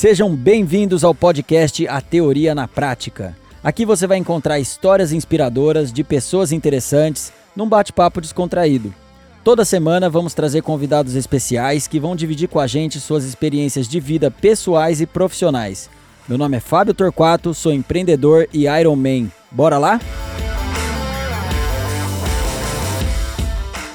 Sejam bem-vindos ao podcast A Teoria na Prática. Aqui você vai encontrar histórias inspiradoras de pessoas interessantes num bate-papo descontraído. Toda semana vamos trazer convidados especiais que vão dividir com a gente suas experiências de vida pessoais e profissionais. Meu nome é Fábio Torquato, sou empreendedor e Iron Man. Bora lá?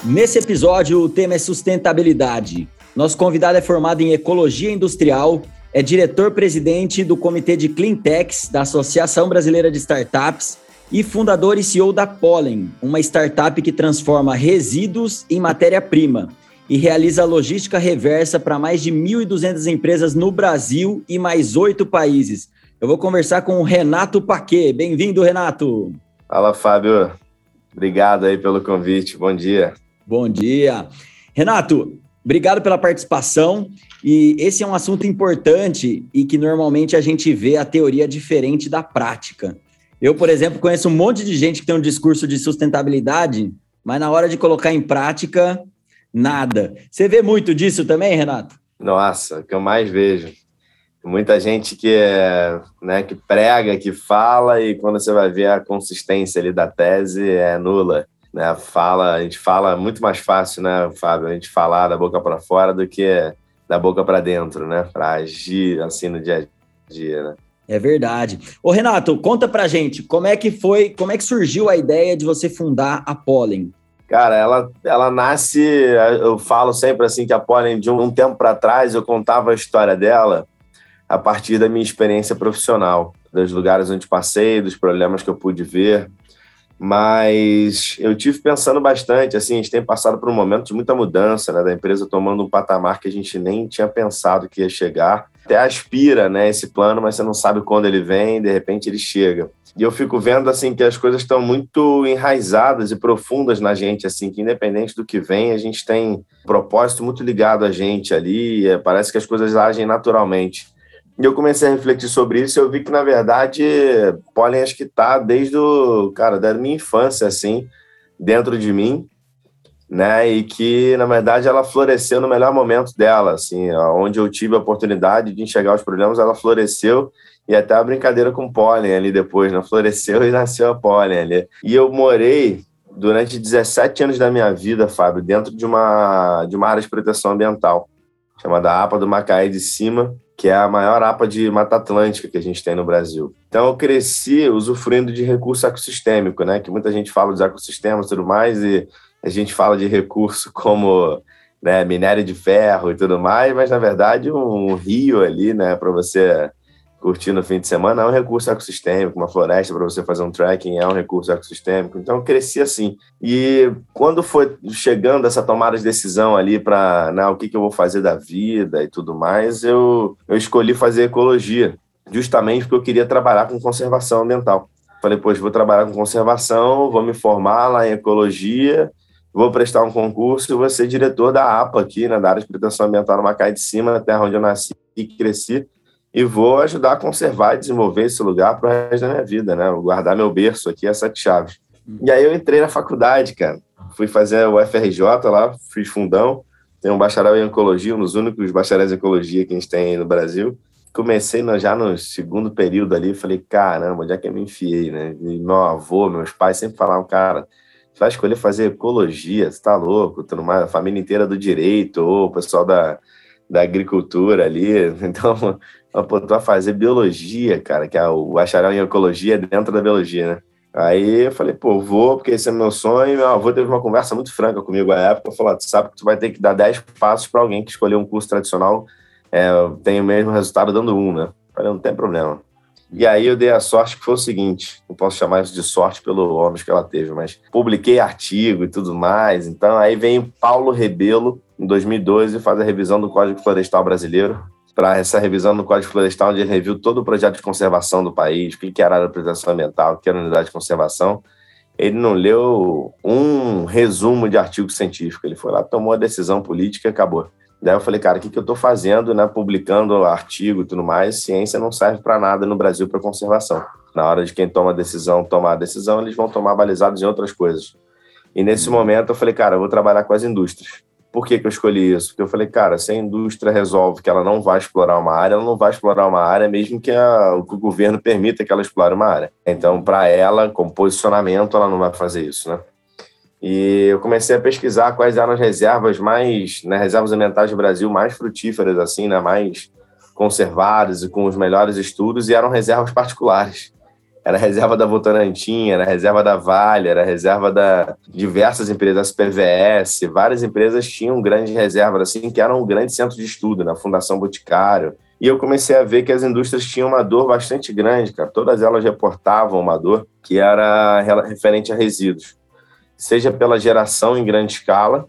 Nesse episódio, o tema é sustentabilidade. Nosso convidado é formado em ecologia industrial, é diretor-presidente do Comitê de Cleantechs da Associação Brasileira de Startups e fundador e CEO da Pollen, uma startup que transforma resíduos em matéria-prima e realiza logística reversa para mais de 1.200 empresas no Brasil e mais oito países. Eu vou conversar com o Renato Paquet. Bem-vindo, Renato. Fala, Fábio. Obrigado aí pelo convite. Bom dia. Bom dia. Renato, obrigado pela participação. E esse é um assunto importante e que normalmente a gente vê a teoria diferente da prática. Eu, por exemplo, conheço um monte de gente que tem um discurso de sustentabilidade, mas na hora de colocar em prática, nada. Você vê muito disso também, Renato? Nossa, o que eu mais vejo. Muita gente que, é, né, que prega, que fala, e quando você vai ver a consistência ali da tese é nula né? Fala, a gente fala muito mais fácil, né, Fábio? A gente falar da boca para fora do que da boca para dentro, né? Para agir assim no dia a dia, né? É verdade. Ô Renato, conta pra gente, como é que foi, como é que surgiu a ideia de você fundar a Pollen? Cara, ela, ela nasce, eu falo sempre assim que a Pollen, de um tempo para trás, eu contava a história dela a partir da minha experiência profissional, dos lugares onde passei, dos problemas que eu pude ver, mas eu tive pensando bastante, assim, a gente tem passado por um momento de muita mudança, né, da empresa tomando um patamar que a gente nem tinha pensado que ia chegar. Até aspira, né, esse plano, mas você não sabe quando ele vem, de repente ele chega. E eu fico vendo, assim, que as coisas estão muito enraizadas e profundas na gente, assim, que independente do que vem, a gente tem um propósito muito ligado a gente ali, é, parece que as coisas agem naturalmente. E eu comecei a refletir sobre isso eu vi que, na verdade, pólen acho que está desde o, cara, da minha infância, assim, dentro de mim, né? E que, na verdade, ela floresceu no melhor momento dela, assim, onde eu tive a oportunidade de enxergar os problemas, ela floresceu e até a brincadeira com pólen ali depois, né? Floresceu e nasceu a pólen ali. E eu morei durante 17 anos da minha vida, Fábio, dentro de uma, de uma área de proteção ambiental, chamada APA do Macaé de Cima, que é a maior APA de Mata Atlântica que a gente tem no Brasil. Então eu cresci usufruindo de recurso ecossistêmico, né? Que muita gente fala dos ecossistemas e tudo mais, e a gente fala de recurso como né, minério de ferro e tudo mais, mas na verdade um rio ali, né, para você curtir no fim de semana é um recurso ecossistêmico, uma floresta para você fazer um trekking é um recurso ecossistêmico. Então eu cresci assim. E quando foi chegando essa tomada de decisão ali para né, o que, que eu vou fazer da vida e tudo mais, eu, eu escolhi fazer ecologia, justamente porque eu queria trabalhar com conservação ambiental. Falei, poxa, vou trabalhar com conservação, vou me formar lá em ecologia, vou prestar um concurso e vou ser diretor da APA aqui, né, da área de proteção ambiental no Macaé de Cima, terra onde eu nasci e cresci e vou ajudar a conservar e desenvolver esse lugar para o resto da minha vida, né? Vou guardar meu berço aqui, as sete chaves. E aí eu entrei na faculdade, cara. Fui fazer o FRJ lá, fiz fundão. Tenho um bacharel em ecologia, um dos únicos bacharéis em ecologia que a gente tem no Brasil. Comecei no, já no segundo período ali, falei, caramba, onde é que eu me enfiei, né? E meu avô, meus pais sempre falavam, cara, vai escolher fazer ecologia, você tá louco, tudo mais, a família inteira do direito, ou o pessoal da, da agricultura ali. Então, tu vai fazer biologia, cara, que é o bacharel em ecologia dentro da biologia, né? Aí eu falei, pô, vou, porque esse é meu sonho. Meu avô teve uma conversa muito franca comigo à época. Falou: tu sabe que tu vai ter que dar 10 passos para alguém que escolheu um curso tradicional, é, tem o mesmo resultado dando um, né? Eu falei: não tem problema. E aí eu dei a sorte que foi o seguinte: não posso chamar isso de sorte pelo ônus que ela teve, mas publiquei artigo e tudo mais. Então aí vem Paulo Rebelo, em 2012, faz a revisão do Código Florestal Brasileiro para essa revisão no Código Florestal, onde ele reviu todo o projeto de conservação do país, o que era a proteção ambiental, o que era a unidade de conservação. Ele não leu um resumo de artigo científico. Ele foi lá, tomou a decisão política e acabou. Daí eu falei, cara, o que, que eu estou fazendo, né? Publicando artigo e tudo mais. Ciência não serve para nada no Brasil para conservação. Na hora de quem toma a decisão tomar a decisão, eles vão tomar balizados em outras coisas. E nesse momento eu falei, cara, eu vou trabalhar com as indústrias. Por que, que eu escolhi isso? Porque eu falei, cara, se a indústria resolve que ela não vai explorar uma área, ela não vai explorar uma área mesmo que, a, que o governo permita que ela explore uma área. Então, para ela, com posicionamento, ela não vai fazer isso, né? E eu comecei a pesquisar quais eram as reservas mais, né, reservas ambientais do Brasil mais frutíferas, assim, né, mais conservadas e com os melhores estudos, e eram reservas particulares. Era reserva da Votorantim, era reserva da Vale, era reserva da diversas empresas, PVS, várias empresas tinham grandes reservas, assim, que eram um grande centro de estudo, na Fundação Boticário. E eu comecei a ver que as indústrias tinham uma dor bastante grande, cara. Todas elas reportavam uma dor que era referente a resíduos seja pela geração em grande escala,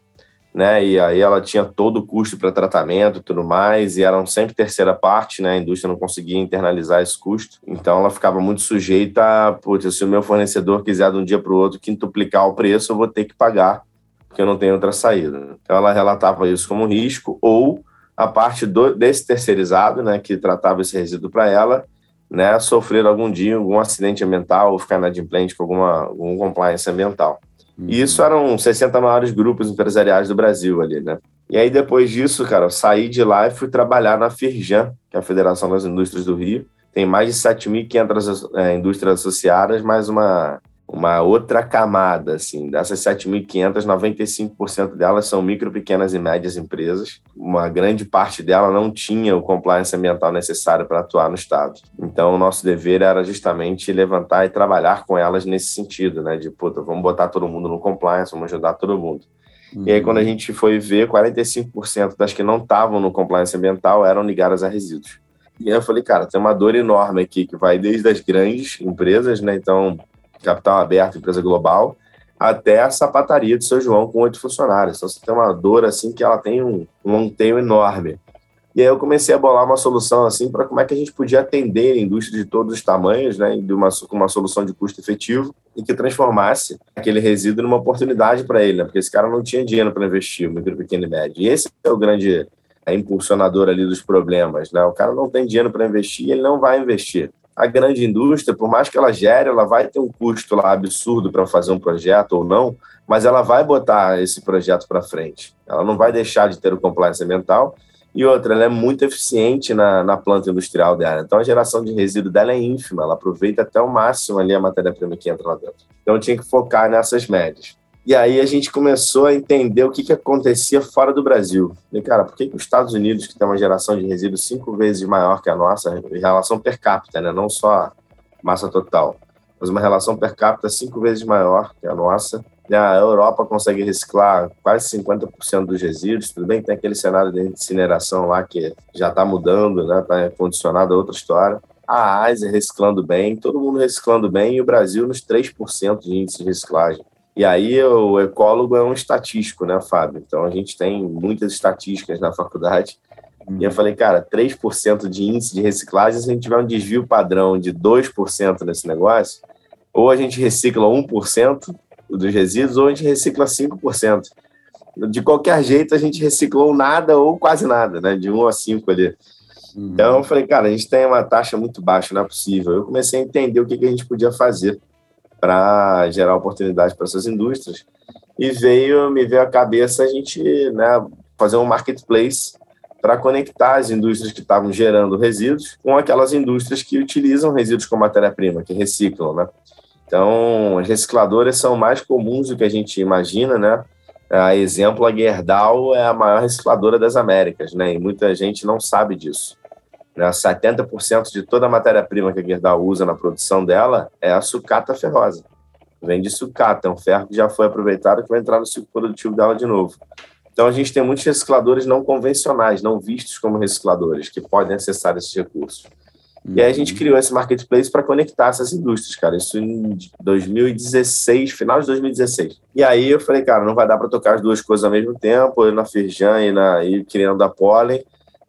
né? E aí ela tinha todo o custo para tratamento e tudo mais, e eram sempre terceira parte, né? A indústria não conseguia internalizar esse custo, então ela ficava muito sujeita a, putz, se o meu fornecedor quiser de um dia para o outro quintuplicar o preço, eu vou ter que pagar, porque eu não tenho outra saída. Então ela relatava isso como risco, ou a parte do, desse terceirizado, né, que tratava esse resíduo para ela, né, sofrer algum dia algum acidente ambiental ou ficar inadimplente com alguma, algum compliance ambiental. E isso eram 60 maiores grupos empresariais do Brasil ali, né? E aí, depois disso, cara, eu saí de lá e fui trabalhar na Firjan, que é a Federação das Indústrias do Rio. Tem mais de 7.500 é, indústrias associadas, mais uma uma outra camada, assim, dessas 7.500, 95% delas são micro, pequenas e médias empresas. Uma grande parte dela não tinha o compliance ambiental necessário para atuar no Estado. Então, o nosso dever era justamente levantar e trabalhar com elas nesse sentido, né, de, puta, vamos botar todo mundo no compliance, vamos ajudar todo mundo. Uhum. E aí, quando a uhum. gente foi ver, 45% das que não estavam no compliance ambiental eram ligadas a resíduos. E aí eu falei, cara, tem uma dor enorme aqui, que vai desde as grandes empresas, né, então capital aberto, empresa global, até a sapataria de São João com oito funcionários. Então você tem uma dor assim que ela tem um, um monteio enorme. E aí eu comecei a bolar uma solução assim para como é que a gente podia atender a indústria de todos os tamanhos, né, de uma uma solução de custo efetivo e que transformasse aquele resíduo numa oportunidade para ele, né, porque esse cara não tinha dinheiro para investir, micro, pequeno e médio. E esse é o grande é, impulsionador ali dos problemas, né? O cara não tem dinheiro para investir, ele não vai investir a grande indústria, por mais que ela gere, ela vai ter um custo lá absurdo para fazer um projeto ou não, mas ela vai botar esse projeto para frente. Ela não vai deixar de ter o compliance ambiental. E outra, ela é muito eficiente na, na planta industrial dela. Então, a geração de resíduo dela é ínfima. Ela aproveita até o máximo ali a matéria-prima que entra lá dentro. Então, eu tinha que focar nessas médias. E aí a gente começou a entender o que, que acontecia fora do Brasil. E, cara, por que, que os Estados Unidos, que tem uma geração de resíduos cinco vezes maior que a nossa, em relação per capita, né? não só massa total, mas uma relação per capita cinco vezes maior que a nossa, a Europa consegue reciclar quase 50% dos resíduos. Tudo bem que tem aquele cenário de incineração lá que já está mudando, né? Está condicionado a outra história. A Ásia reciclando bem, todo mundo reciclando bem, e o Brasil nos 3% de índice de reciclagem. E aí o ecólogo é um estatístico, né, Fábio? Então a gente tem muitas estatísticas na faculdade. E eu falei, cara, 3% de índice de reciclagem, se a gente tiver um desvio padrão de 2% nesse negócio, ou a gente recicla 1% dos resíduos, ou a gente recicla 5%. De qualquer jeito, a gente reciclou nada ou quase nada, né? De 1 a 5 ali. Uhum. Então, eu falei, cara, a gente tem uma taxa muito baixa, não é possível. Eu comecei a entender o que, que a gente podia fazer para gerar oportunidade para essas indústrias. E veio, me veio à cabeça a gente né, fazer um marketplace para conectar as indústrias que estavam gerando resíduos com aquelas indústrias que utilizam resíduos como matéria-prima, que reciclam, né? Então, as recicladoras são mais comuns do que a gente imagina, né? A exemplo, a Gerdau é a maior recicladora das Américas, né? E muita gente não sabe disso. Né? 70% de toda a matéria-prima que a Gerdau usa na produção dela é a sucata ferrosa. Vem de sucata, é um ferro que já foi aproveitado que vai entrar no ciclo produtivo dela de novo. Então a gente tem muitos recicladores não convencionais, não vistos como recicladores, que podem acessar esses recursos. Uhum. E aí a gente uhum. criou esse marketplace para conectar essas indústrias, cara. Isso em 2016, final de 2016. E aí eu falei, cara, não vai dar para tocar as duas coisas ao mesmo tempo, eu na Firjan e, na, e criando a Pollen.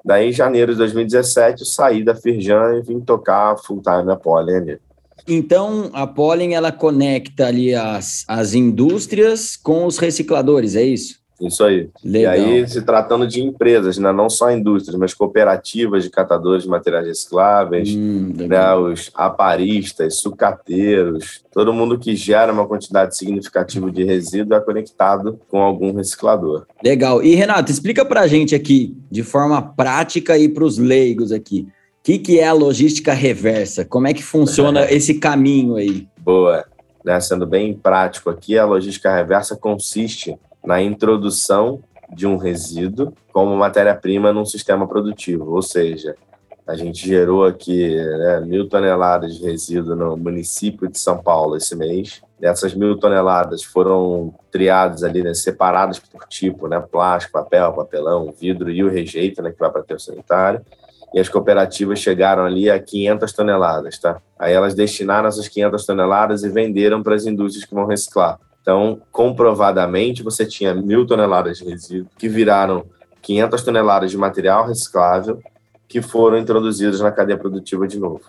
Daí, em janeiro de 2017, eu saí da Firjan e vim tocar full-time na Pollen ali. Então, a Pollen, ela conecta ali as, as indústrias com os recicladores, é isso? Isso aí. Legal. E aí, se tratando de empresas, né? não só indústrias, mas cooperativas de catadores de materiais recicláveis, hum, né? os aparistas, sucateiros, todo mundo que gera uma quantidade significativa de resíduo é conectado com algum reciclador. Legal. E, Renato, explica para a gente aqui, de forma prática e para os leigos aqui, o que, que é a logística reversa? Como é que funciona esse caminho aí? Boa. Né, sendo bem prático aqui, a logística reversa consiste na introdução de um resíduo como matéria-prima num sistema produtivo, ou seja, a gente gerou aqui né, mil toneladas de resíduo no município de São Paulo esse mês. Essas mil toneladas foram triadas ali, né, separadas por tipo, né, plástico, papel, papelão, vidro e o rejeito, né, que vai para o sanitário. E as cooperativas chegaram ali a 500 toneladas, tá? Aí elas destinaram essas 500 toneladas e venderam para as indústrias que vão reciclar. Então, comprovadamente, você tinha mil toneladas de resíduo que viraram 500 toneladas de material reciclável que foram introduzidas na cadeia produtiva de novo.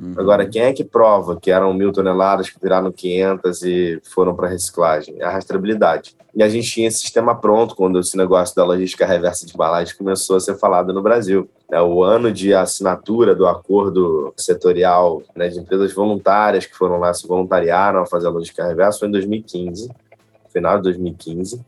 Uhum. Agora, quem é que prova que eram mil toneladas que viraram 500 e foram para reciclagem? É a rastreabilidade. E a gente tinha esse sistema pronto quando esse negócio da logística reversa de embalagem começou a ser falado no Brasil. É, o ano de assinatura do acordo setorial né, de empresas voluntárias que foram lá, se voluntariaram a fazer a logística reversa foi em 2015, final de 2015.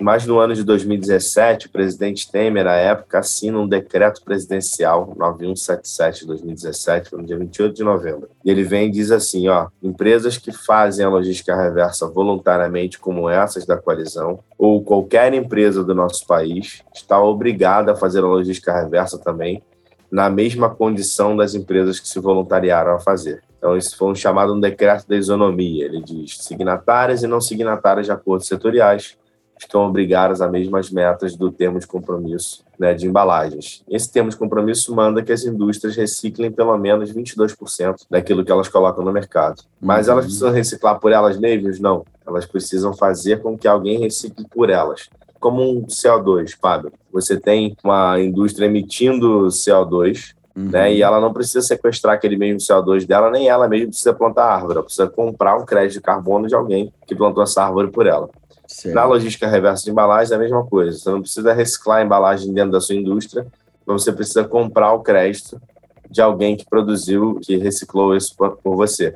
Mas no ano de 2017, o presidente Temer, à época, assina um decreto presidencial 9177 de 2017, no dia 28 de novembro. E ele vem e diz assim, ó, empresas que fazem a logística reversa voluntariamente, como essas da coalizão, ou qualquer empresa do nosso país, está obrigada a fazer a logística reversa também, na mesma condição das empresas que se voluntariaram a fazer. Então, isso foi um chamado um decreto da isonomia. Ele diz signatárias e não signatárias de acordos setoriais estão obrigadas a mesmas metas do termo de compromisso né, de embalagens. Esse termo de compromisso manda que as indústrias reciclem pelo menos 22% daquilo que elas colocam no mercado. Mas uhum. elas precisam reciclar por elas mesmas? Não. Elas precisam fazer com que alguém recicle por elas. Como um CO2, Fábio. Você tem uma indústria emitindo CO2, Uhum. Né? E ela não precisa sequestrar aquele mesmo CO2 dela, nem ela mesma precisa plantar árvore. Ela precisa comprar um crédito de carbono de alguém que plantou essa árvore por ela. Na logística reversa de embalagem é a mesma coisa. Você não precisa reciclar a embalagem dentro da sua indústria, mas você precisa comprar o crédito de alguém que produziu, que reciclou isso por você.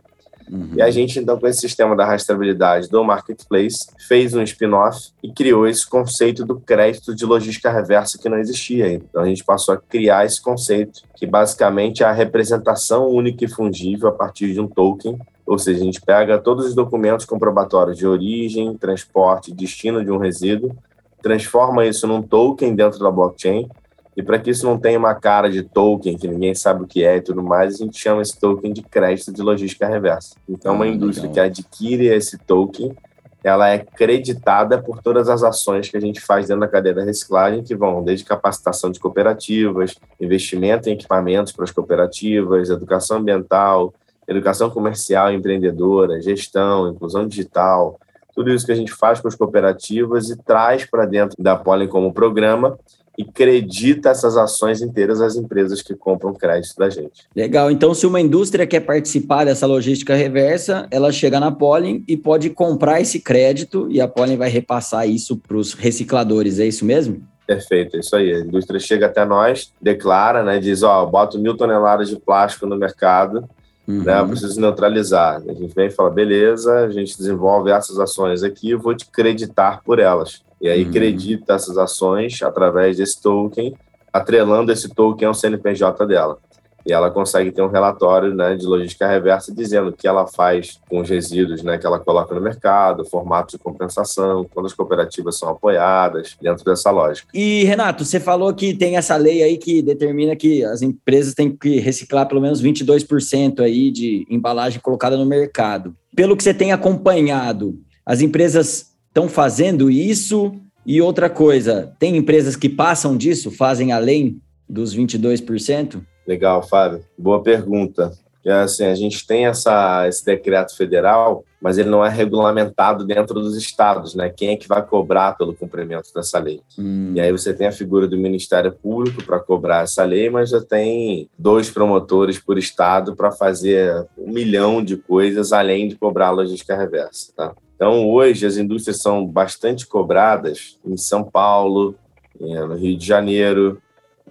Uhum. E a gente, então, com esse sistema da rastreabilidade do Marketplace, fez um spin-off e criou esse conceito do crédito de logística reversa que não existia ainda. Então, a gente passou a criar esse conceito, que basicamente é a representação única e fungível a partir de um token ou seja, a gente pega todos os documentos comprobatórios de origem, transporte destino de um resíduo, transforma isso num token dentro da blockchain, e para que isso não tenha uma cara de token, que ninguém sabe o que é e tudo mais, a gente chama esse token de crédito de logística reversa. Então, uma ah, indústria legal. que adquire esse token, ela é creditada por todas as ações que a gente faz dentro da cadeia da reciclagem, que vão desde capacitação de cooperativas, investimento em equipamentos para as cooperativas, educação ambiental, educação comercial empreendedora, gestão, inclusão digital, tudo isso que a gente faz com as cooperativas e traz para dentro da Pollen como programa e credita essas ações inteiras às empresas que compram crédito da gente. Legal. Então, se uma indústria quer participar dessa logística reversa, ela chega na Pollen e pode comprar esse crédito e a Pollen vai repassar isso para os recicladores. É isso mesmo? Perfeito, é isso aí. A indústria chega até nós, declara, né, diz, ó, boto mil toneladas de plástico no mercado, Uhum. Né? Eu preciso neutralizar. A gente vem e fala, beleza, a gente desenvolve essas ações aqui, eu vou te creditar por elas. E aí uhum. credita essas ações através desse token, atrelando esse token ao CNPJ dela e ela consegue ter um relatório né, de logística reversa dizendo o que ela faz com os resíduos né, que ela coloca no mercado, formato de compensação, quando as cooperativas são apoiadas, dentro dessa lógica. E, Renato, você falou que tem essa lei aí que determina que as empresas têm que reciclar pelo menos 22% aí de embalagem colocada no mercado. Pelo que você tem acompanhado, as empresas estão fazendo isso? E outra coisa, tem empresas que passam disso, fazem além dos 22%? Legal, Fábio. Boa pergunta. É assim, a gente tem essa, esse decreto federal, mas ele não é regulamentado dentro dos estados, né? Quem é que vai cobrar pelo cumprimento dessa lei? Hum. E aí você tem a figura do Ministério Público para cobrar essa lei, mas já tem dois promotores por estado para fazer um milhão de coisas além de cobrar a logística reversa, tá? Então, hoje, as indústrias são bastante cobradas em São Paulo, no Rio de Janeiro,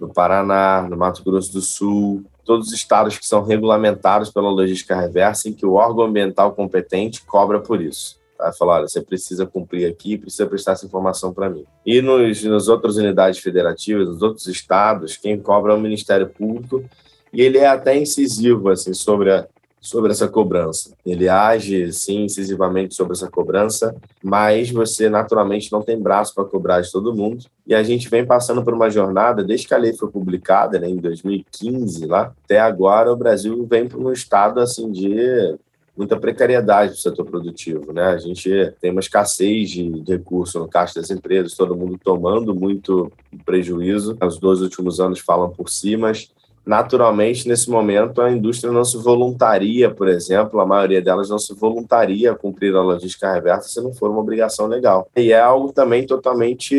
no Paraná, no Mato Grosso do Sul, todos os estados que são regulamentados pela logística reversa, em que o órgão ambiental competente cobra por isso. Tá? Fala, olha, você precisa cumprir aqui, precisa prestar essa informação para mim. E nos, nas outras unidades federativas, nos outros estados, quem cobra é o Ministério Público, e ele é até incisivo assim sobre a, sobre essa cobrança. Ele age, sim, incisivamente sobre essa cobrança, mas você naturalmente não tem braço para cobrar de todo mundo. E a gente vem passando por uma jornada, desde que a lei foi publicada, né, em 2015, lá, até agora, o Brasil vem para um estado assim de muita precariedade do setor produtivo, né? A gente tem uma escassez de, recursos no caixa das empresas, todo mundo tomando muito prejuízo. Os dois últimos anos falam por si, mas naturalmente, nesse momento, a indústria não se voluntaria, por exemplo, a maioria delas não se voluntaria a cumprir a logística reversa se não for uma obrigação legal. E é algo também totalmente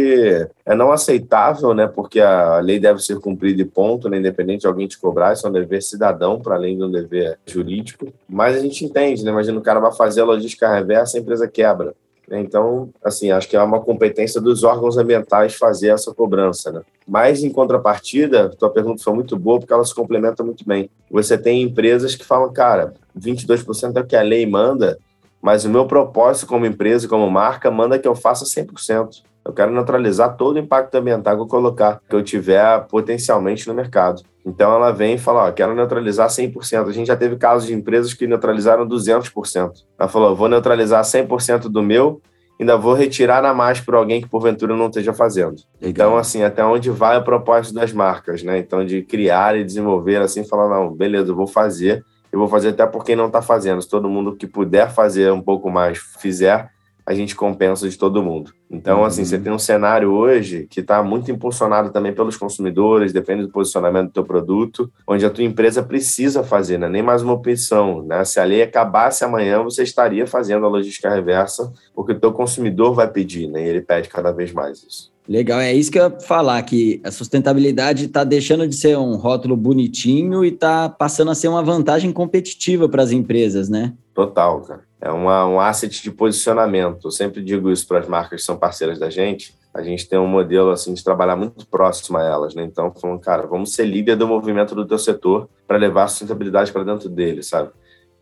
é não aceitável, né? Porque a lei deve ser cumprida e ponto, né? independente de alguém te cobrar, isso é um dever cidadão para além de um dever jurídico. Mas a gente entende, né? Imagina o cara vai fazer a logística reversa, a empresa quebra. Né? Então, assim, acho que é uma competência dos órgãos ambientais fazer essa cobrança, né? Mas, em contrapartida, tua pergunta foi muito boa, porque ela se complementa muito bem. Você tem empresas que falam, cara, 22% é o que a lei manda, mas o meu propósito como empresa, como marca, manda que eu faça 100%. Eu quero neutralizar todo o impacto ambiental que eu colocar, que eu tiver potencialmente no mercado. Então ela vem e fala, ó, quero neutralizar 100%. A gente já teve casos de empresas que neutralizaram 200%. Ela falou, vou neutralizar 100% do meu, ainda vou retirar a mais para alguém que porventura não esteja fazendo. Então, assim, até onde vai o propósito das marcas, né? Então, de criar e desenvolver, assim, falar, não, beleza, eu vou fazer, eu vou fazer até porque não está fazendo. Se todo mundo que puder fazer um pouco mais fizer, a gente compensa de todo mundo. Então, uhum. assim, você uhum. tem um cenário hoje que está muito impulsionado também pelos consumidores, depende do posicionamento do teu produto, onde a tua empresa precisa fazer, né? nem mais uma opção. Né? Se a lei acabasse amanhã, você estaria fazendo a logística reversa, porque o teu consumidor vai pedir, né? e ele pede cada vez mais isso. Legal, é isso que eu ia falar, que a sustentabilidade está deixando de ser um rótulo bonitinho e está passando a ser uma vantagem competitiva para as empresas, né? Total, cara é uma, um asset de posicionamento. Eu sempre digo isso para as marcas que são parceiras da gente. A gente tem um modelo assim de trabalhar muito próximo a elas, né? Então, falando, cara, vamos ser líder do movimento do teu setor para levar a sustentabilidade para dentro dele, sabe?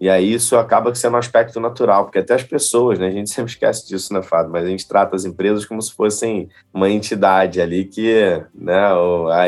E aí isso acaba sendo um aspecto natural, porque até as pessoas, né? A gente sempre esquece disso, né, Fábio? Mas a gente trata as empresas como se fossem uma entidade ali que né,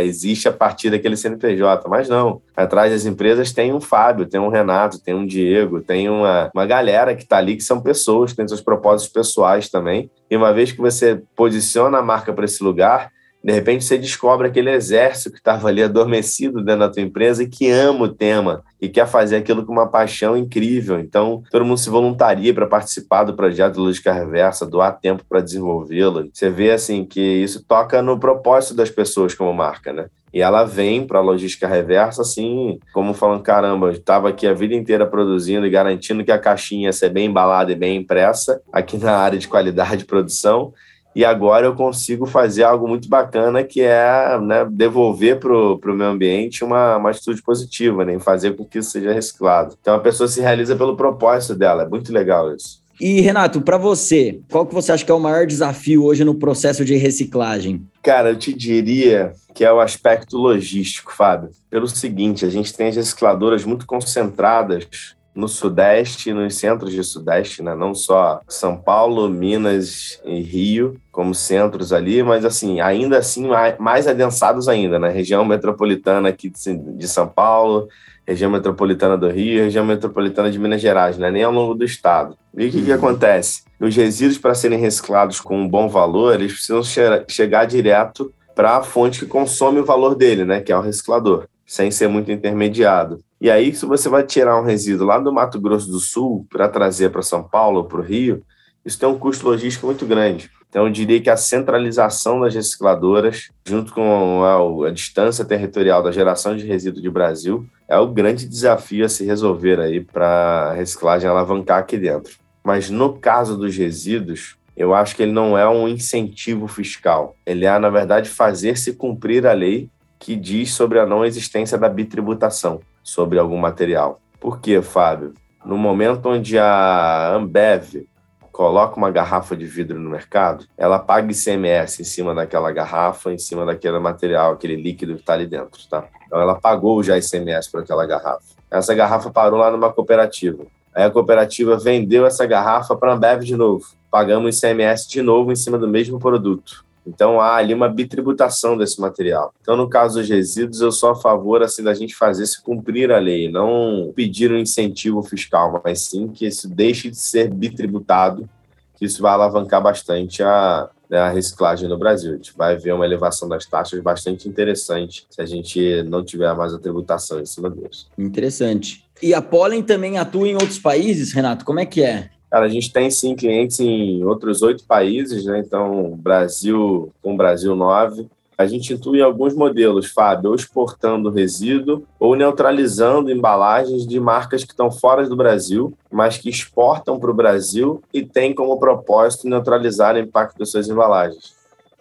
existe a partir daquele CNPJ. Mas não. Atrás das empresas tem um Fábio, tem um Renato, tem um Diego, tem uma, uma galera que está ali que são pessoas, que têm seus propósitos pessoais também. E uma vez que você posiciona a marca para esse lugar, de repente você descobre aquele exército que estava ali adormecido dentro da tua empresa e que ama o tema e quer fazer aquilo com uma paixão incrível. Então, todo mundo se voluntaria para participar do projeto Lógica Reversa, doar tempo para desenvolvê-lo. Você vê assim que isso toca no propósito das pessoas como marca, né? E ela vem para a logística reversa, assim, como falando: caramba, eu estava aqui a vida inteira produzindo e garantindo que a caixinha ia ser bem embalada e bem impressa aqui na área de qualidade de produção e agora eu consigo fazer algo muito bacana que é né, devolver para o meio ambiente uma, uma atitude positiva, né, fazer com que isso seja reciclado. Então a pessoa se realiza pelo propósito dela, é muito legal isso. E Renato, para você, qual que você acha que é o maior desafio hoje no processo de reciclagem? Cara, eu te diria que é o aspecto logístico, Fábio. Pelo seguinte, a gente tem as recicladoras muito concentradas no Sudeste nos centros de Sudeste, né? não só São Paulo, Minas e Rio como centros ali, mas assim, ainda assim mais adensados ainda, na né? região metropolitana aqui de São Paulo, região metropolitana do Rio, região metropolitana de Minas Gerais, né? nem ao longo do estado. E o que, que uhum. acontece? Os resíduos, para serem reciclados com um bom valor, eles precisam che chegar direto para a fonte que consome o valor dele, né? que é o reciclador, sem ser muito intermediado. E aí, se você vai tirar um resíduo lá do Mato Grosso do Sul para trazer para São Paulo ou para o Rio, isso tem um custo logístico muito grande. Então, eu diria que a centralização das recicladoras, junto com a, a distância territorial da geração de resíduo de Brasil, é o grande desafio a se resolver aí para a reciclagem alavancar aqui dentro. Mas no caso dos resíduos, eu acho que ele não é um incentivo fiscal. Ele é, na verdade, fazer-se cumprir a lei que diz sobre a não existência da bitributação sobre algum material. Por quê, Fábio? No momento onde a Ambev coloca uma garrafa de vidro no mercado, ela paga ICMS em cima daquela garrafa, em cima daquele material, aquele líquido que está ali dentro, tá? Então ela pagou já ICMS por aquela garrafa. Essa garrafa parou lá numa cooperativa. Aí a cooperativa vendeu essa garrafa para a Ambev de novo. Pagamos ICMS de novo em cima do mesmo produto. Então há ali uma bitributação desse material. Então, no caso dos resíduos, eu sou a favor assim da gente fazer se cumprir a lei, não pedir um incentivo fiscal, mas sim que isso deixe de ser bitributado, que isso vai alavancar bastante a, né, a reciclagem no Brasil. A gente vai ver uma elevação das taxas bastante interessante se a gente não tiver mais a tributação em cima disso. Interessante. E a Pollen também atua em outros países, Renato? Como é que é? Cara, a gente tem sim clientes em outros oito países, né? Então, Brasil com Brasil nove. A gente intui alguns modelos, Fábio, ou exportando resíduo ou neutralizando embalagens de marcas que estão fora do Brasil, mas que exportam para o Brasil e têm como propósito neutralizar o impacto das suas embalagens.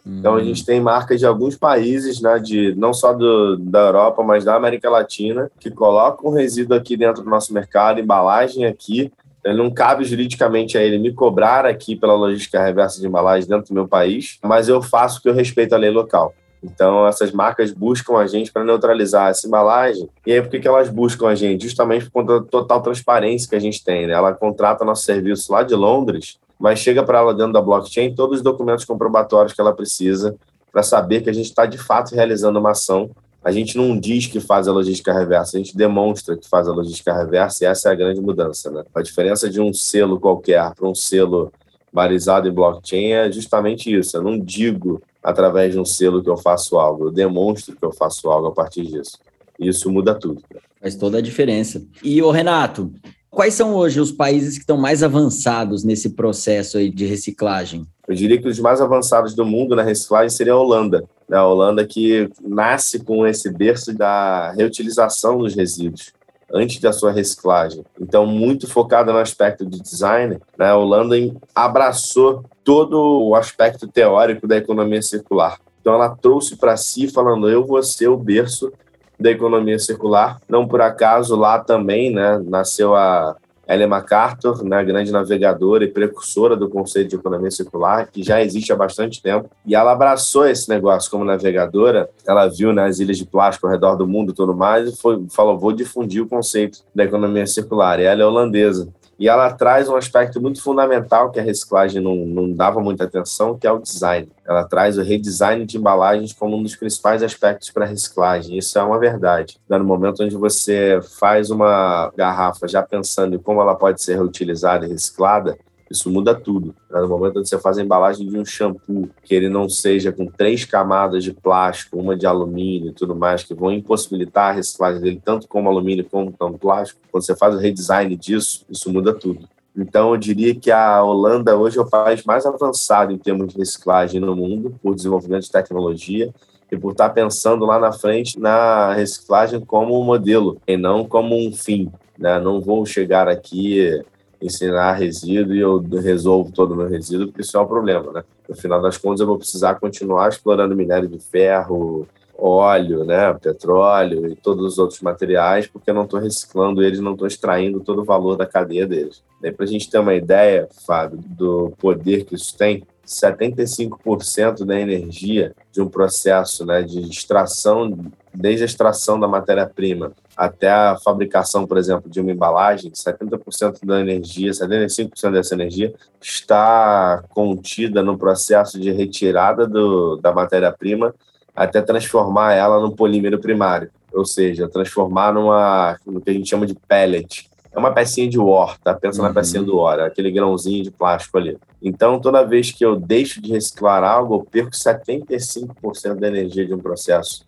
Então, a hum. gente tem marcas de alguns países, né, de, não só do, da Europa, mas da América Latina, que colocam resíduo aqui dentro do nosso mercado, embalagem aqui, não cabe juridicamente a ele me cobrar aqui pela logística reversa de embalagem dentro do meu país, mas eu faço que eu respeito a lei local. Então, essas marcas buscam a gente para neutralizar essa embalagem. E aí, por que, que elas buscam a gente? Justamente por conta da total transparência que a gente tem. Né? Ela contrata nosso serviço lá de Londres, mas chega para ela dentro da blockchain todos os documentos comprobatórios que ela precisa para saber que a gente está de fato realizando uma ação a gente não diz que faz a logística reversa, a gente demonstra que faz a logística reversa e essa é a grande mudança. Né? A diferença de um selo qualquer para um selo barizado em blockchain é justamente isso. Eu não digo através de um selo que eu faço algo, eu demonstro que eu faço algo a partir disso. Isso muda tudo. Faz toda a diferença. E o Renato, quais são hoje os países que estão mais avançados nesse processo aí de reciclagem? Eu diria que os mais avançados do mundo na reciclagem seria a Holanda. Né? A Holanda que nasce com esse berço da reutilização dos resíduos antes da sua reciclagem. Então, muito focada no aspecto de design, né? a Holanda abraçou todo o aspecto teórico da economia circular. Então, ela trouxe para si, falando: eu vou ser o berço da economia circular. Não por acaso, lá também né, nasceu a Ellen MacArthur, né, grande navegadora e precursora do conceito de economia circular, que já existe há bastante tempo, e ela abraçou esse negócio como navegadora. Ela viu né, as ilhas de plástico ao redor do mundo e tudo mais, e foi, falou: vou difundir o conceito da economia circular. E ela é holandesa. E ela traz um aspecto muito fundamental que a reciclagem não, não dava muita atenção, que é o design. Ela traz o redesign de embalagens como um dos principais aspectos para a reciclagem. Isso é uma verdade. No momento onde você faz uma garrafa já pensando em como ela pode ser reutilizada e reciclada, isso muda tudo. No momento que você faz a embalagem de um shampoo, que ele não seja com três camadas de plástico, uma de alumínio e tudo mais, que vão impossibilitar a reciclagem dele, tanto como alumínio como como plástico, quando você faz o redesign disso, isso muda tudo. Então, eu diria que a Holanda hoje é o país mais avançado em termos de reciclagem no mundo, por desenvolvimento de tecnologia e por estar pensando lá na frente na reciclagem como um modelo e não como um fim. Né? Não vou chegar aqui ensinar resíduo e eu resolvo todo o meu resíduo, porque isso é um problema, né? No final das contas, eu vou precisar continuar explorando minério de ferro, óleo, né, petróleo e todos os outros materiais, porque eu não estou reciclando eles, não estou extraindo todo o valor da cadeia deles. Para a gente ter uma ideia, Fábio, do poder que isso tem, 75% da energia de um processo né, de extração, desde a extração da matéria-prima até a fabricação, por exemplo, de uma embalagem, 70% da energia, 75% dessa energia está contida no processo de retirada do, da matéria-prima até transformar ela num polímero primário, ou seja, transformar numa no que a gente chama de pellet. É uma pecinha de ore, tá? Pensa uhum. na pecinha do ore, aquele grãozinho de plástico ali. Então, toda vez que eu deixo de reciclar algo, eu perco 75% da energia de um processo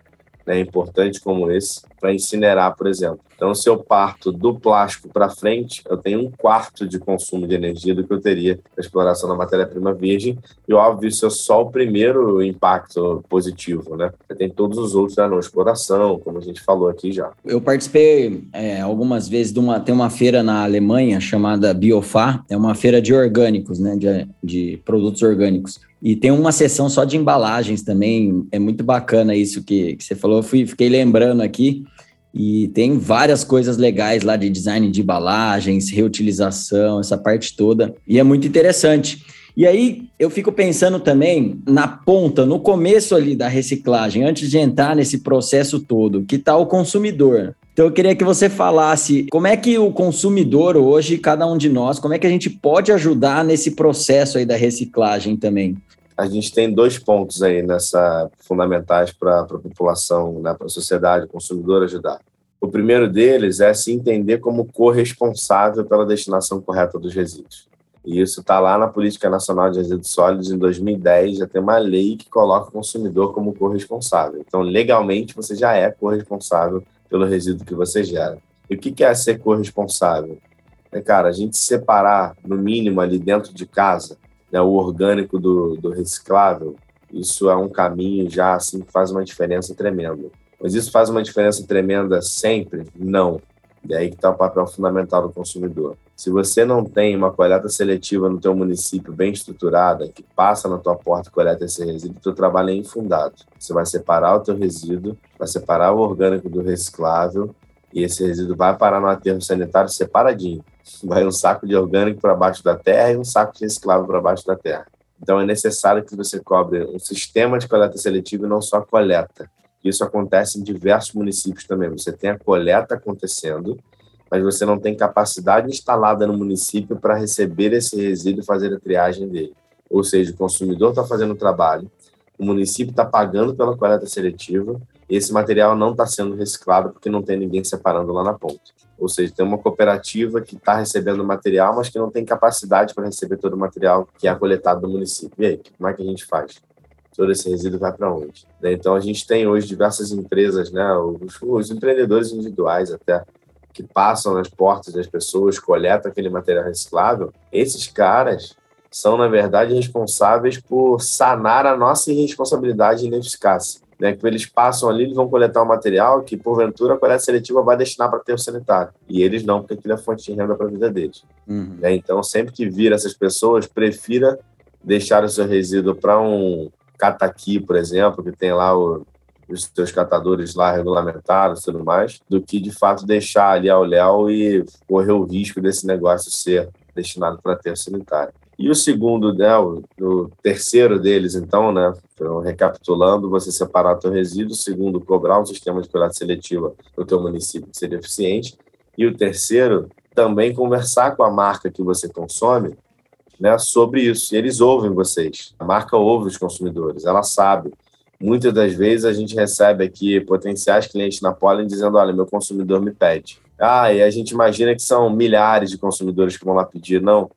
né, importante como esse para incinerar, por exemplo. Então, se eu parto do plástico para frente, eu tenho um quarto de consumo de energia do que eu teria na exploração da matéria-prima virgem. E, óbvio, isso é só o primeiro impacto positivo, né? Você tem todos os outros da não exploração, como a gente falou aqui já. Eu participei é, algumas vezes de uma... Tem uma feira na Alemanha chamada Biofar, é uma feira de orgânicos, né? De, de produtos orgânicos. E tem uma seção só de embalagens também. É muito bacana isso que, que você falou. Eu fui, fiquei lembrando aqui E tem várias coisas legais lá de design de embalagens, reutilização, essa parte toda. E é muito interessante. E aí eu fico pensando também na ponta, no começo ali da reciclagem, antes de entrar nesse processo todo, que está o consumidor. Então eu queria que você falasse como é que o consumidor hoje, cada um de nós, como é que a gente pode ajudar nesse processo aí da reciclagem também? A gente tem dois pontos aí nessa fundamentais para a população, né, para a sociedade, o consumidor ajudar. O primeiro deles é se entender como corresponsável pela destinação correta dos resíduos. E isso está lá na Política Nacional de Resíduos Sólidos, em 2010, já tem uma lei que coloca o consumidor como corresponsável. Então, legalmente, você já é corresponsável pelo resíduo que você gera. E o que é ser corresponsável? É, cara, a gente separar, no mínimo, ali dentro de casa, né, o orgânico do, do reciclável, isso é um caminho já assim que faz uma diferença tremenda. Mas isso faz uma diferença tremenda sempre? Não. E aí que está o papel fundamental do consumidor. Se você não tem uma coleta seletiva no teu município bem estruturada, que passa na tua porta e coleta esse resíduo, teu trabalho é infundado. Você vai separar o teu resíduo, vai separar o orgânico do reciclável e esse resíduo vai parar no aterro sanitário separadinho. Vai um saco de orgânico para baixo da terra e um saco de reciclável para baixo da terra. Então é necessário que você cobre um sistema de coleta seletiva e não só coleta. Isso acontece em diversos municípios também. Você tem a coleta acontecendo, mas você não tem capacidade instalada no município para receber esse resíduo e fazer a triagem dele. Ou seja, o consumidor está fazendo o trabalho, o município está pagando pela coleta seletiva esse material não está sendo reciclado porque não tem ninguém separando lá na ponta. Ou seja, tem uma cooperativa que está recebendo material, mas que não tem capacidade para receber todo o material que é coletado do município. E aí, como é que a gente faz? todo esse resíduo vai para onde. Né? Então, a gente tem hoje diversas empresas, né, os, os, empreendedores individuais até, que passam nas portas das pessoas, coletam aquele material reciclável. Esses caras são, na verdade, responsáveis por sanar a nossa irresponsabilidade e ineficácia. Né, que eles passam ali, eles vão coletar um material que, porventura, a coleta seletiva vai destinar para o sanitário. E eles não, porque aquilo é fonte de renda para a vida deles. Uhum. Né, então, sempre que vir essas pessoas, prefira deixar o seu resíduo para um Cataqui, por exemplo, que tem lá o, os seus catadores lá regulamentados e tudo mais, do que de fato deixar ali ao léu e correr o risco desse negócio ser destinado para aterro sanitário. E o segundo, né, o, o, terceiro deles, então, né, recapitulando, você separar o teu resíduo, segundo, cobrar um sistema de coleta seletiva no teu município que seria eficiente, e o terceiro, também conversar com a marca que você consome né, sobre isso. Eles ouvem vocês. A marca ouve os consumidores, ela sabe. Muitas das vezes a gente recebe aqui potenciais clientes na Pollen dizendo: olha, meu consumidor me pede. Ah, e a gente imagina que são milhares de consumidores que vão lá pedir. Não.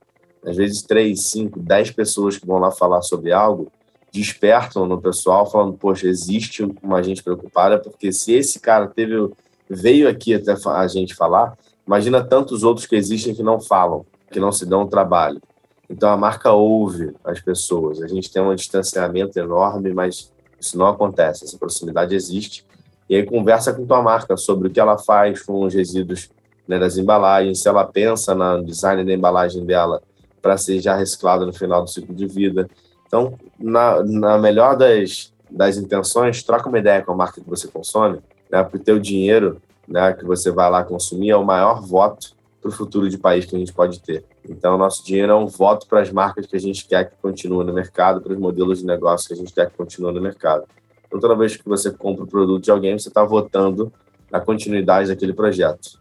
Às vezes, três, cinco, dez pessoas que vão lá falar sobre algo despertam no pessoal, falando: poxa, existe uma gente preocupada, porque se esse cara teve veio aqui até a gente falar, imagina tantos outros que existem que não falam, que não se dão trabalho. Então a marca ouve as pessoas. A gente tem um distanciamento enorme, mas isso não acontece. Essa proximidade existe. E aí conversa com tua marca sobre o que ela faz com os resíduos né, das embalagens, se ela pensa no design da embalagem dela para ser já reciclado no final do ciclo de vida. Então, na, na melhor das, das intenções, troca uma ideia com a marca que você consome, né, porque o teu dinheiro né, que você vai lá consumir é o maior voto para o futuro de país que a gente pode ter. Então, nosso dinheiro é um voto para as marcas que a gente quer que continuem no mercado, para os modelos de negócio que a gente quer que continuem no mercado. Então, toda vez que você compra o produto de alguém, você está votando na continuidade daquele projeto.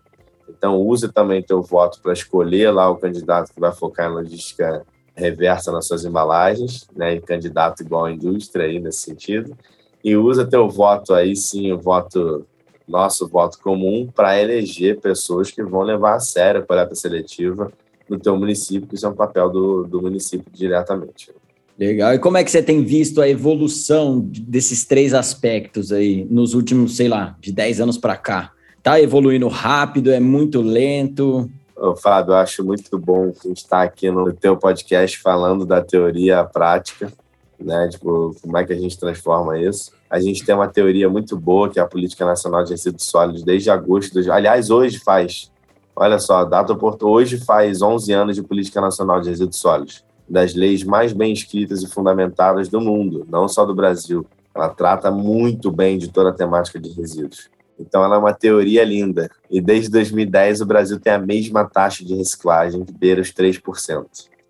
Então, use também teu voto para escolher lá o candidato que vai focar em logística reversa nas suas embalagens, né, e candidato igual à indústria aí nesse sentido. E usa teu voto aí sim, o voto nosso voto comum para eleger pessoas que vão levar a sério a coleta seletiva no teu município, que isso é um papel do, do município diretamente. Legal. E como é que você tem visto a evolução desses três aspectos aí nos últimos, sei lá, de 10 anos para cá? Tá evoluindo rápido, é muito lento? Ô, Fábio, acho muito bom a gente está aqui no teu podcast falando da teoria prática, né? Tipo, como é que a gente transforma isso. A gente tem uma teoria muito boa, que é a Política Nacional de Resíduos Sólidos, desde agosto. De... Aliás, hoje faz, olha só, a data Porto hoje faz 11 anos de Política Nacional de Resíduos Sólidos, das leis mais bem escritas e fundamentadas do mundo, não só do Brasil. Ela trata muito bem de toda a temática de resíduos. Então ela é uma teoria linda. E desde 2010 o Brasil tem a mesma taxa de reciclagem, que beira os 3%.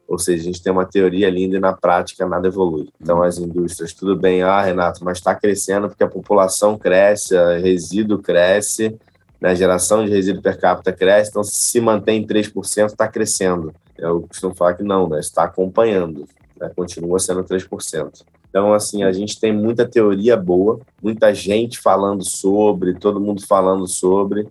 Ou seja, a gente tem uma teoria linda e na prática nada evolui. Então as indústrias, tudo bem, ah, Renato, mas está crescendo porque a população cresce, o resíduo cresce, né, a geração de resíduo per capita cresce, então se mantém em 3%, está crescendo. Eu costumo falar que não, né, está acompanhando, né, continua sendo 3%. Então, assim, a gente tem muita teoria boa, muita gente falando sobre, todo mundo falando sobre,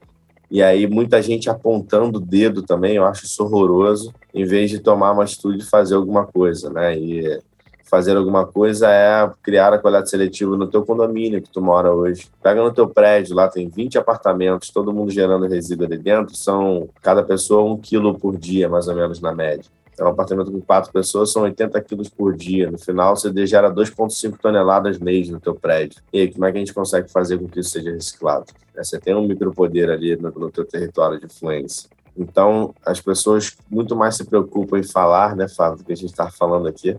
e aí muita gente apontando o dedo também, eu acho isso horroroso, em vez de tomar uma atitude de fazer alguma coisa, né? E fazer alguma coisa é criar a coleta seletiva no teu condomínio que tu mora hoje. Pega no teu prédio, lá tem 20 apartamentos, todo mundo gerando resíduo ali dentro, são cada pessoa um quilo por dia, mais ou menos, na média. É um apartamento com quatro pessoas, são 80 quilos por dia. No final, você gera 2,5 toneladas mês no teu prédio. E aí, como é que a gente consegue fazer com que isso seja reciclado? É, você tem um micropoder ali no, no teu território de influência. Então, as pessoas muito mais se preocupam em falar, né, Fábio, do que a gente está falando aqui.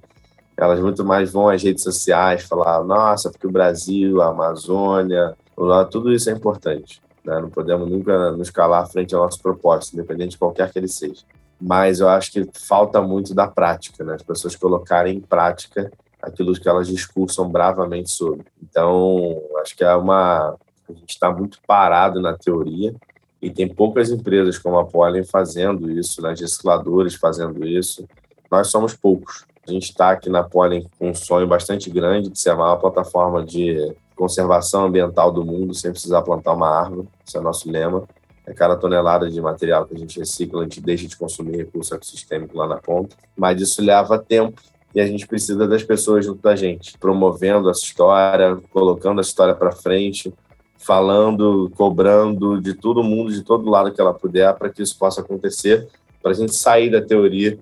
Elas muito mais vão às redes sociais falar, nossa, porque o Brasil, a Amazônia, tudo isso é importante. Né? Não podemos nunca nos calar frente ao nosso propósito, independente de qualquer que ele seja mas eu acho que falta muito da prática, né? As pessoas colocarem em prática aquilo que elas discursam bravamente sobre. Então, acho que é uma a gente está muito parado na teoria e tem poucas empresas como a Pollen fazendo isso, né? recicladores fazendo isso. Nós somos poucos. A gente está aqui na Pollen com um sonho bastante grande de ser a maior plataforma de conservação ambiental do mundo sem precisar plantar uma árvore. Esse é o nosso lema a cada tonelada de material que a gente recicla, a gente deixa de consumir recurso ecossistêmico lá na ponta. Mas isso leva tempo e a gente precisa das pessoas junto da gente, promovendo essa história, colocando a história para frente, falando, cobrando de todo mundo, de todo lado que ela puder, para que isso possa acontecer, para a gente sair da teoria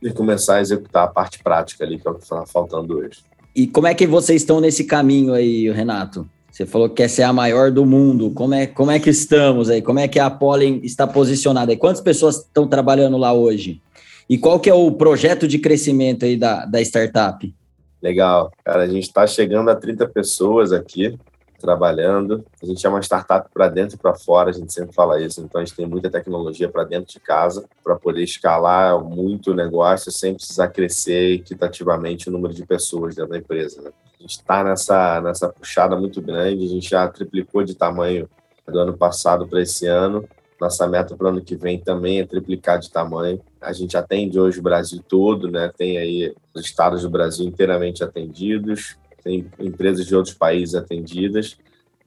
e começar a executar a parte prática ali, que é o que está faltando hoje. E como é que vocês estão nesse caminho aí, Renato? Você falou que quer ser a maior do mundo. Como é, como é que estamos aí? Como é que a Pollen está posicionada aí? Quantas pessoas estão trabalhando lá hoje? E qual que é o projeto de crescimento aí da, da startup? Legal. Cara, a gente está chegando a 30 pessoas aqui trabalhando. A gente é uma startup para dentro e para fora, a gente sempre fala isso. Então, a gente tem muita tecnologia para dentro de casa para poder escalar muito o negócio sem precisar crescer equitativamente o número de pessoas dentro da empresa. Né? Gente está nessa, nessa puxada muito grande, a gente já triplicou de tamanho do ano passado para esse ano. Nossa meta para o ano que vem também é triplicar de tamanho. A gente atende hoje o Brasil todo, né? Tem aí os estados do Brasil inteiramente atendidos tem empresas de outros países atendidas,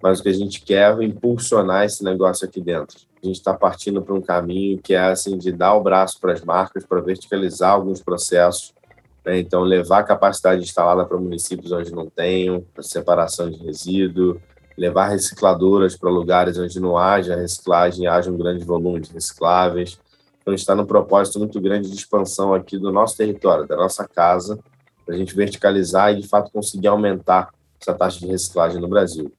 mas o que a gente quer é impulsionar esse negócio aqui dentro. A gente está partindo para um caminho que é assim de dar o braço para as marcas, para verticalizar alguns processos, né? então levar a capacidade instalada para municípios onde não tenham, separação de resíduo, levar recicladoras para lugares onde não haja reciclagem, haja um grande volume de recicláveis. Então, está num propósito muito grande de expansão aqui do nosso território, da nossa casa, para a gente verticalizar e, de fato, conseguir aumentar essa taxa de reciclagem no Brasil.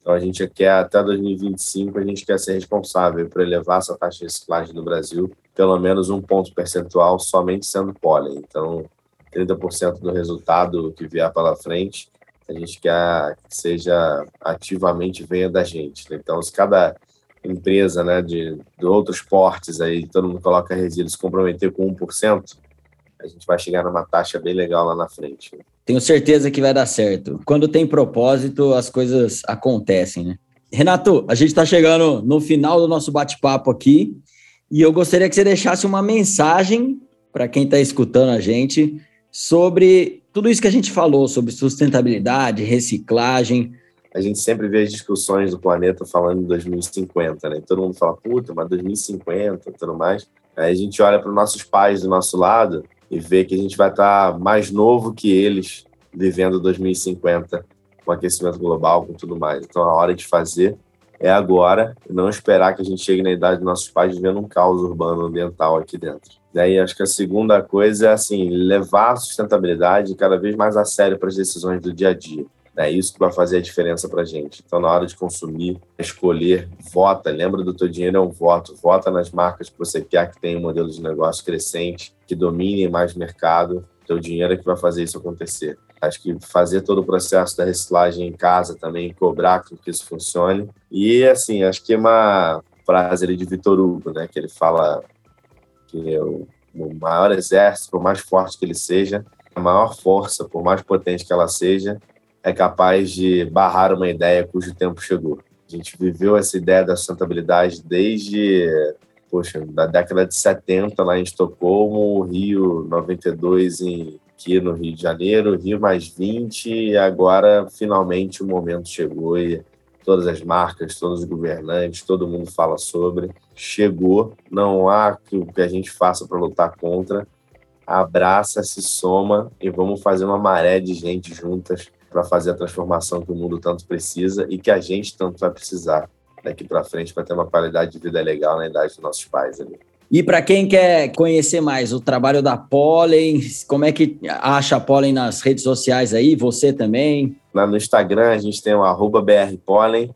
Então, a gente quer, até 2025, a gente quer ser responsável por elevar essa taxa de reciclagem no Brasil, pelo menos um ponto percentual somente sendo pólen. Então, 30% do resultado que vier pela frente, a gente quer que seja ativamente venha da gente. Então, se cada empresa né, de, de outros portes aí, todo mundo coloca resíduos, se comprometer com 1%, a gente vai chegar numa taxa bem legal lá na frente. Tenho certeza que vai dar certo. Quando tem propósito, as coisas acontecem, né? Renato, a gente está chegando no final do nosso bate-papo aqui e eu gostaria que você deixasse uma mensagem para quem está escutando a gente sobre tudo isso que a gente falou, sobre sustentabilidade, reciclagem. A gente sempre vê as discussões do planeta falando em 2050, né? Todo mundo fala, puta, mas 2050 e tudo mais. Aí a gente olha para os nossos pais do nosso lado e ver que a gente vai estar mais novo que eles vivendo 2050 com aquecimento global, com tudo mais. Então a hora de fazer é agora não esperar que a gente chegue na idade dos nossos pais vivendo um caos urbano ambiental aqui dentro. Daí acho que a segunda coisa é assim, levar a sustentabilidade cada vez mais a sério para as decisões do dia a dia. É isso que vai fazer a diferença para a gente. Então, na hora de consumir, escolher, vota. Lembra do teu dinheiro é um voto. Vota nas marcas que você quer que tenham um modelo de negócio crescente, que dominem mais mercado. Teu dinheiro é que vai fazer isso acontecer. Acho que fazer todo o processo da reciclagem em casa também, cobrar que isso funcione. E, assim, acho que é uma frase ali de Vitor Hugo, né? Que ele fala que o, o maior exército, por mais forte que ele seja, a maior força, por mais potente que ela seja, é capaz de barrar uma ideia cujo tempo chegou. A gente viveu essa ideia da sustentabilidade desde, poxa, da década de 70 lá em Estocolmo, Rio 92 em aqui no Rio de Janeiro, Rio mais 20, e agora finalmente o momento chegou e todas as marcas, todos os governantes, todo mundo fala sobre. Chegou, não há o que a gente faça para lutar contra. Abraça, se soma e vamos fazer uma maré de gente juntas para fazer a transformação que o mundo tanto precisa e que a gente tanto vai precisar daqui para frente para ter uma qualidade de vida legal na idade dos nossos pais ali. E para quem quer conhecer mais o trabalho da Pollen, como é que acha a Pollen nas redes sociais aí? Você também? Lá no Instagram a gente tem o arroba brpollen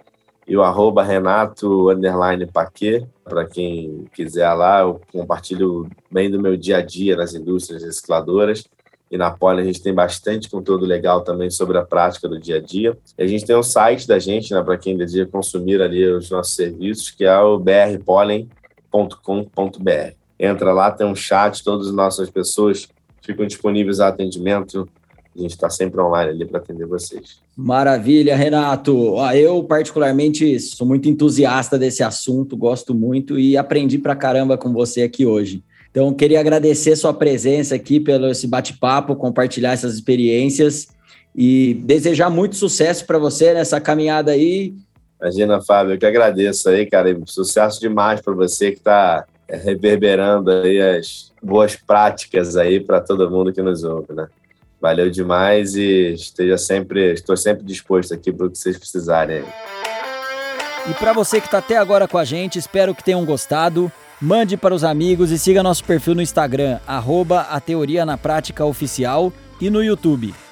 e o arroba Renato underline Paquet. Para quem quiser lá, eu compartilho bem do meu dia a dia nas indústrias recicladoras. E na Pollen a gente tem bastante conteúdo legal também sobre a prática do dia a dia. E a gente tem um site da gente, né, para quem deseja consumir ali os nossos serviços, que é o brpollen.com www.cafeinacultura.com.br. Entra lá, tem um chat, todas as nossas pessoas ficam disponíveis a atendimento. A gente está sempre online ali para atender vocês. Maravilha, Renato. Eu, particularmente, sou muito entusiasta desse assunto, gosto muito e aprendi para caramba com você aqui hoje. Então, queria agradecer sua presença aqui pelo esse bate-papo, compartilhar essas experiências e desejar muito sucesso para você nessa caminhada aí Imagina, Fábio, eu que agradeço aí, cara. Sucesso demais para você que está é, reverberando aí as boas práticas aí para todo mundo que nos ouve, né? Valeu demais e esteja sempre, estou sempre disposto aqui para o que vocês precisarem. E para você que está até agora com a gente, espero que tenham gostado. Mande para os amigos e siga nosso perfil no Instagram, arroba a Teoria na Prática Oficial e no YouTube.